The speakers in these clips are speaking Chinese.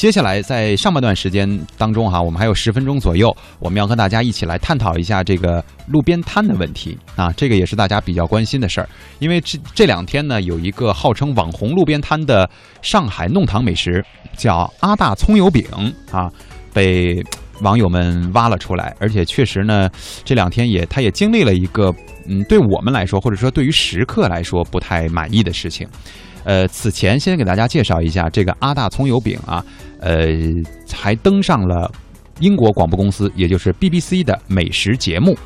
接下来在上半段时间当中哈，我们还有十分钟左右，我们要和大家一起来探讨一下这个路边摊的问题啊，这个也是大家比较关心的事儿。因为这这两天呢，有一个号称网红路边摊的上海弄堂美食，叫阿大葱油饼啊，被网友们挖了出来，而且确实呢，这两天也他也经历了一个嗯，对我们来说，或者说对于食客来说不太满意的事情。呃，此前先给大家介绍一下这个阿大葱油饼啊，呃，还登上了英国广播公司，也就是 BBC 的美食节目。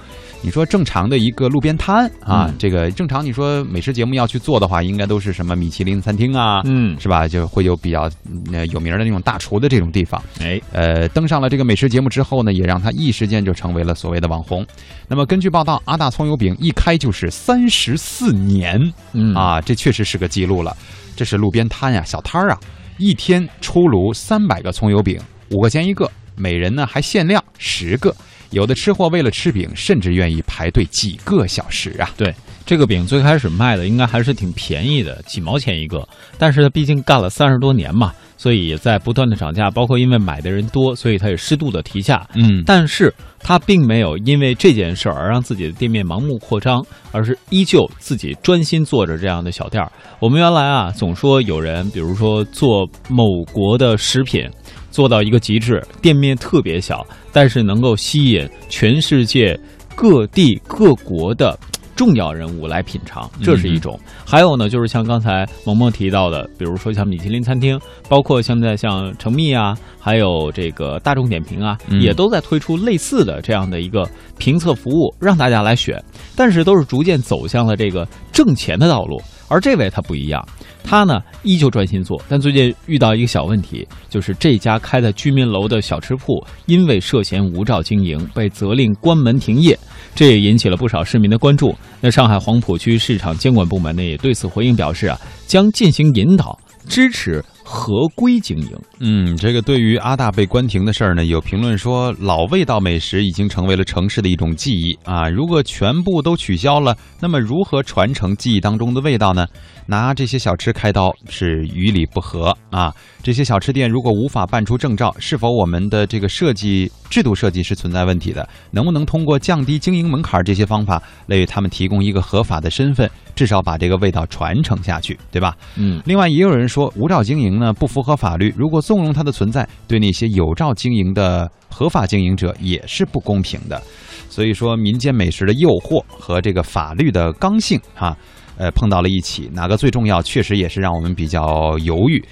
你说正常的一个路边摊啊，这个正常你说美食节目要去做的话，应该都是什么米其林餐厅啊，嗯，是吧？就会有比较呃有名的那种大厨的这种地方。哎，呃，登上了这个美食节目之后呢，也让他一时间就成为了所谓的网红。那么根据报道，阿大葱油饼一开就是三十四年，嗯啊，这确实是个记录了。这是路边摊呀，小摊儿啊，一天出炉三百个葱油饼，五块钱一个，每人呢还限量十个。有的吃货为了吃饼，甚至愿意排队几个小时啊。对，这个饼最开始卖的应该还是挺便宜的，几毛钱一个。但是它毕竟干了三十多年嘛，所以也在不断的涨价。包括因为买的人多，所以它也适度的提价。嗯，但是它并没有因为这件事儿而让自己的店面盲目扩张，而是依旧自己专心做着这样的小店儿。我们原来啊总说有人，比如说做某国的食品。做到一个极致，店面特别小，但是能够吸引全世界各地各国的重要人物来品尝，这是一种。还有呢，就是像刚才萌萌提到的，比如说像米其林餐厅，包括现在像成蜜啊，还有这个大众点评啊，嗯也都在推出类似的这样的一个评测服务，让大家来选。但是都是逐渐走向了这个挣钱的道路，而这位他不一样。他呢依旧专心做，但最近遇到一个小问题，就是这家开在居民楼的小吃铺，因为涉嫌无照经营，被责令关门停业，这也引起了不少市民的关注。那上海黄浦区市场监管部门呢，也对此回应表示啊，将进行引导，支持合规经营。嗯，这个对于阿大被关停的事儿呢，有评论说老味道美食已经成为了城市的一种记忆啊。如果全部都取消了，那么如何传承记忆当中的味道呢？拿这些小吃开刀是于理不合啊！这些小吃店如果无法办出证照，是否我们的这个设计制度设计是存在问题的？能不能通过降低经营门槛这些方法，来为他们提供一个合法的身份，至少把这个味道传承下去，对吧？嗯，另外，也有人说无照经营呢不符合法律，如果纵容它的存在，对那些有照经营的合法经营者也是不公平的。所以说，民间美食的诱惑和这个法律的刚性，哈、呃，碰到了一起，哪个最重要？确实也是让我们比较犹豫。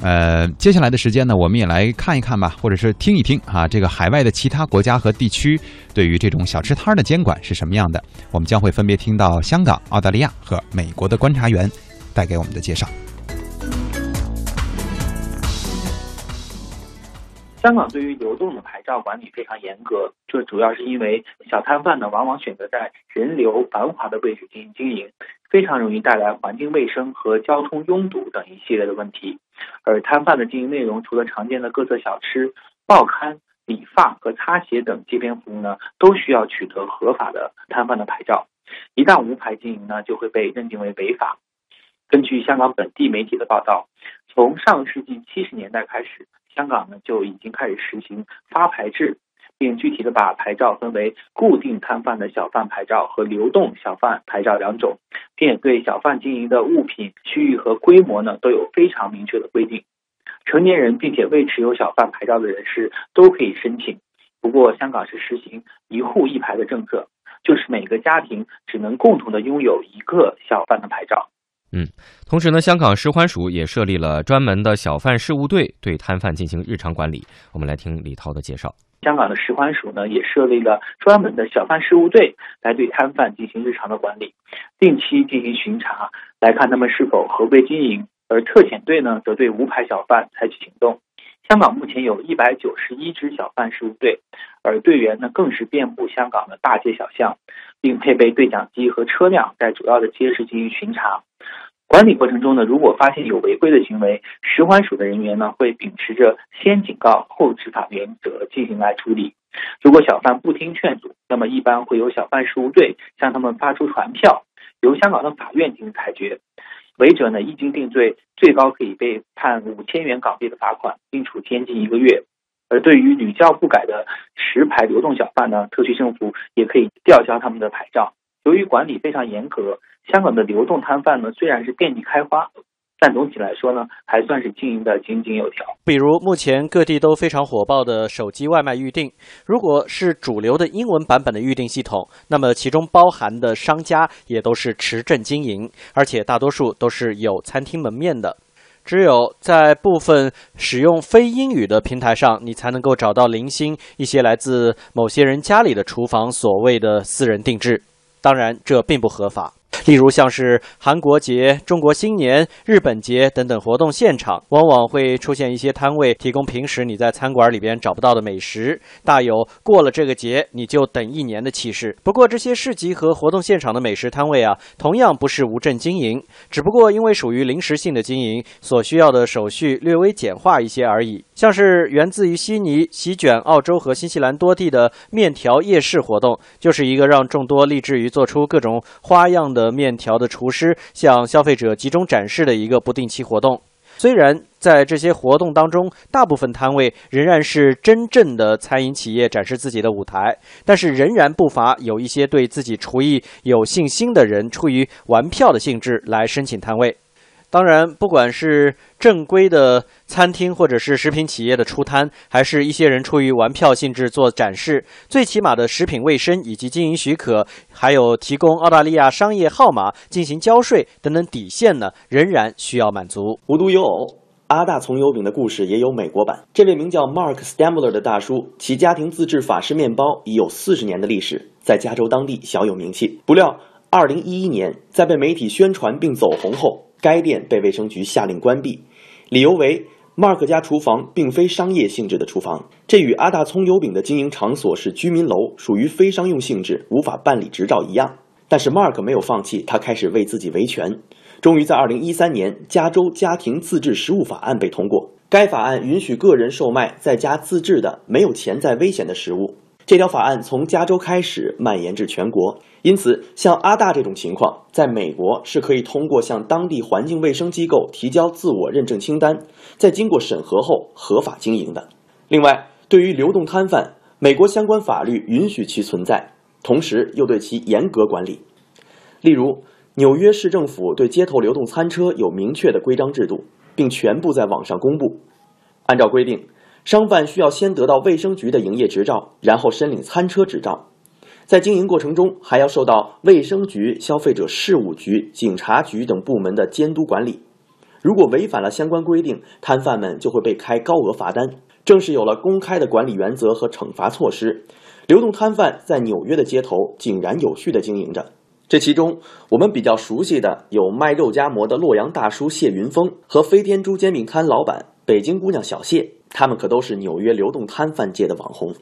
呃，接下来的时间呢，我们也来看一看吧，或者是听一听啊，这个海外的其他国家和地区对于这种小吃摊的监管是什么样的。我们将会分别听到香港、澳大利亚和美国的观察员带给我们的介绍。香港对于流动的牌照管理非常严格，这主要是因为小摊贩呢往往选择在人流繁华的位置进行经营，非常容易带来环境卫生和交通拥堵等一系列的问题。而摊贩的经营内容，除了常见的各色小吃、报刊、理发和擦鞋等街边服务呢，都需要取得合法的摊贩的牌照。一旦无牌经营呢，就会被认定为违法。根据香港本地媒体的报道，从上世纪七十年代开始，香港呢就已经开始实行发牌制，并具体的把牌照分为固定摊贩的小贩牌照和流动小贩牌照两种，并对小贩经营的物品、区域和规模呢都有非常明确的规定。成年人并且未持有小贩牌照的人士都可以申请。不过，香港是实行一户一牌的政策，就是每个家庭只能共同的拥有一个小贩的牌照。嗯同时呢，香港食环署也设立了专门的小贩事务队，对摊贩进行日常管理。我们来听李涛的介绍。香港的食环署呢，也设立了专门的小贩事务队，来对摊贩进行日常的管理，定期进行巡查，来看他们是否合规经营。而特遣队呢，则对无牌小贩采取行动。香港目前有一百九十一支小贩事务队，而队员呢，更是遍布香港的大街小巷，并配备对讲机和车辆，在主要的街市进行巡查。管理过程中呢，如果发现有违规的行为，食环署的人员呢会秉持着先警告后执法原则进行来处理。如果小贩不听劝阻，那么一般会有小贩事务队向他们发出传票，由香港的法院进行裁决。违者呢一经定罪，最高可以被判五千元港币的罚款，并处监禁一个月。而对于屡教不改的持牌流动小贩呢，特区政府也可以吊销他们的牌照。由于管理非常严格，香港的流动摊贩呢虽然是遍地开花。但总体来说呢，还算是经营的井井有条。比如目前各地都非常火爆的手机外卖预订，如果是主流的英文版本的预订系统，那么其中包含的商家也都是持证经营，而且大多数都是有餐厅门面的。只有在部分使用非英语的平台上，你才能够找到零星一些来自某些人家里的厨房所谓的私人定制。当然，这并不合法。例如，像是韩国节、中国新年、日本节等等活动现场，往往会出现一些摊位，提供平时你在餐馆里边找不到的美食，大有过了这个节你就等一年的气势。不过，这些市集和活动现场的美食摊位啊，同样不是无证经营，只不过因为属于临时性的经营，所需要的手续略微简化一些而已。像是源自于悉尼席卷澳洲和新西兰多地的面条夜市活动，就是一个让众多立志于做出各种花样的的面条的厨师向消费者集中展示的一个不定期活动。虽然在这些活动当中，大部分摊位仍然是真正的餐饮企业展示自己的舞台，但是仍然不乏有一些对自己厨艺有信心的人，出于玩票的性质来申请摊位。当然，不管是正规的餐厅或者是食品企业的出摊，还是一些人出于玩票性质做展示，最起码的食品卫生以及经营许可，还有提供澳大利亚商业号码进行交税等等底线呢，仍然需要满足。无独有偶，阿大葱油饼的故事也有美国版。这位名叫 Mark Stamler 的大叔，其家庭自制法式面包已有四十年的历史，在加州当地小有名气。不料，二零一一年在被媒体宣传并走红后。该店被卫生局下令关闭，理由为 Mark 家厨房并非商业性质的厨房，这与阿大葱油饼的经营场所是居民楼，属于非商用性质，无法办理执照一样。但是 Mark 没有放弃，他开始为自己维权。终于在2013年，加州家庭自制食物法案被通过，该法案允许个人售卖在家自制的没有潜在危险的食物。这条法案从加州开始蔓延至全国，因此像阿大这种情况，在美国是可以通过向当地环境卫生机构提交自我认证清单，在经过审核后合法经营的。另外，对于流动摊贩，美国相关法律允许其存在，同时又对其严格管理。例如，纽约市政府对街头流动餐车有明确的规章制度，并全部在网上公布。按照规定。商贩需要先得到卫生局的营业执照，然后申领餐车执照，在经营过程中还要受到卫生局、消费者事务局、警察局等部门的监督管理。如果违反了相关规定，摊贩们就会被开高额罚单。正是有了公开的管理原则和惩罚措施，流动摊贩在纽约的街头井然有序地经营着。这其中，我们比较熟悉的有卖肉夹馍的洛阳大叔谢云峰和飞天猪煎饼摊老板北京姑娘小谢。他们可都是纽约流动摊贩界的网红。